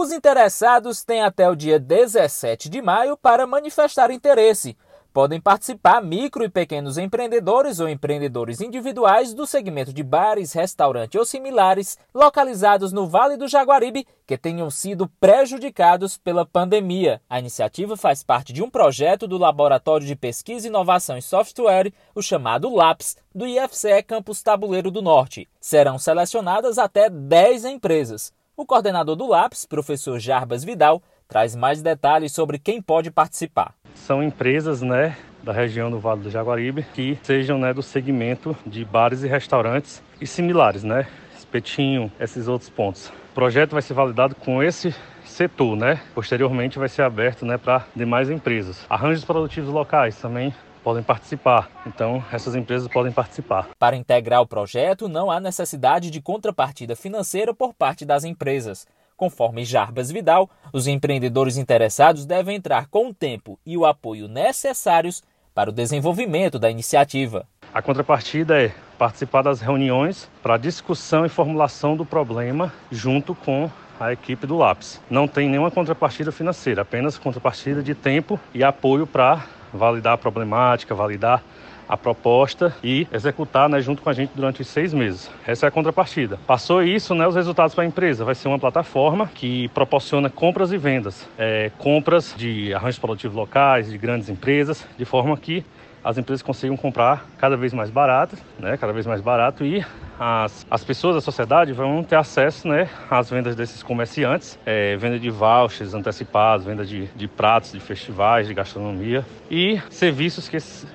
Os interessados têm até o dia 17 de maio para manifestar interesse. Podem participar micro e pequenos empreendedores ou empreendedores individuais do segmento de bares, restaurantes ou similares localizados no Vale do Jaguaribe que tenham sido prejudicados pela pandemia. A iniciativa faz parte de um projeto do Laboratório de Pesquisa, Inovação e Software, o chamado LAPS, do IFCE Campus Tabuleiro do Norte. Serão selecionadas até 10 empresas. O coordenador do LAPS, professor Jarbas Vidal, traz mais detalhes sobre quem pode participar são empresas, né, da região do Vale do Jaguaribe que sejam, né, do segmento de bares e restaurantes e similares, né, espetinho, esses outros pontos. O projeto vai ser validado com esse setor, né? Posteriormente vai ser aberto, né, para demais empresas. Arranjos produtivos locais também podem participar. Então, essas empresas podem participar. Para integrar o projeto, não há necessidade de contrapartida financeira por parte das empresas. Conforme Jarbas Vidal, os empreendedores interessados devem entrar com o tempo e o apoio necessários para o desenvolvimento da iniciativa. A contrapartida é participar das reuniões para discussão e formulação do problema junto com a equipe do LAPS. Não tem nenhuma contrapartida financeira, apenas contrapartida de tempo e apoio para validar a problemática, validar a proposta e executar né, junto com a gente durante seis meses. Essa é a contrapartida. Passou isso, né, os resultados para a empresa. Vai ser uma plataforma que proporciona compras e vendas. É, compras de arranjos produtivos locais, de grandes empresas, de forma que as empresas consigam comprar cada vez mais barato, né, cada vez mais barato e as, as pessoas da sociedade vão ter acesso né, às vendas desses comerciantes, é, venda de vouchers antecipados, venda de, de pratos de festivais, de gastronomia e serviços que esses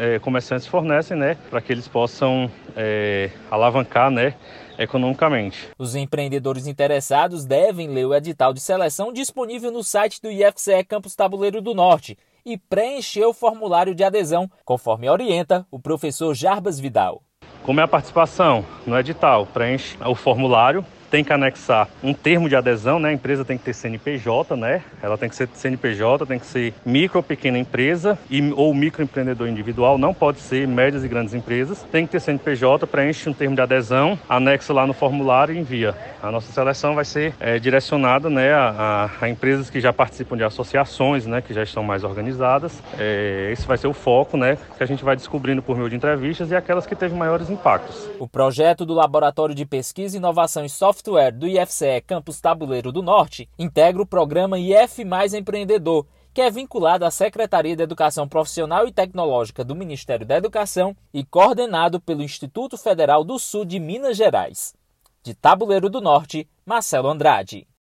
é, comerciantes fornecem, né, para que eles possam é, alavancar, né, economicamente. Os empreendedores interessados devem ler o edital de seleção disponível no site do IFCE Campus Tabuleiro do Norte e preencher o formulário de adesão, conforme orienta o professor Jarbas Vidal. Como é a participação no edital? Preenche o formulário tem que anexar um termo de adesão, né? A empresa tem que ter CNPJ, né? Ela tem que ser CNPJ, tem que ser micro ou pequena empresa e, ou microempreendedor individual, não pode ser médias e grandes empresas. Tem que ter CNPJ, preenche um termo de adesão, anexa lá no formulário e envia. A nossa seleção vai ser é, direcionada, né, a, a, empresas que já participam de associações, né, que já estão mais organizadas. É, esse vai ser o foco, né, que a gente vai descobrindo por meio de entrevistas e aquelas que teve maiores impactos. O projeto do Laboratório de Pesquisa, Inovação e Software Software do IFCE Campus Tabuleiro do Norte integra o programa IF Mais Empreendedor, que é vinculado à Secretaria de Educação Profissional e Tecnológica do Ministério da Educação e coordenado pelo Instituto Federal do Sul de Minas Gerais. De Tabuleiro do Norte, Marcelo Andrade.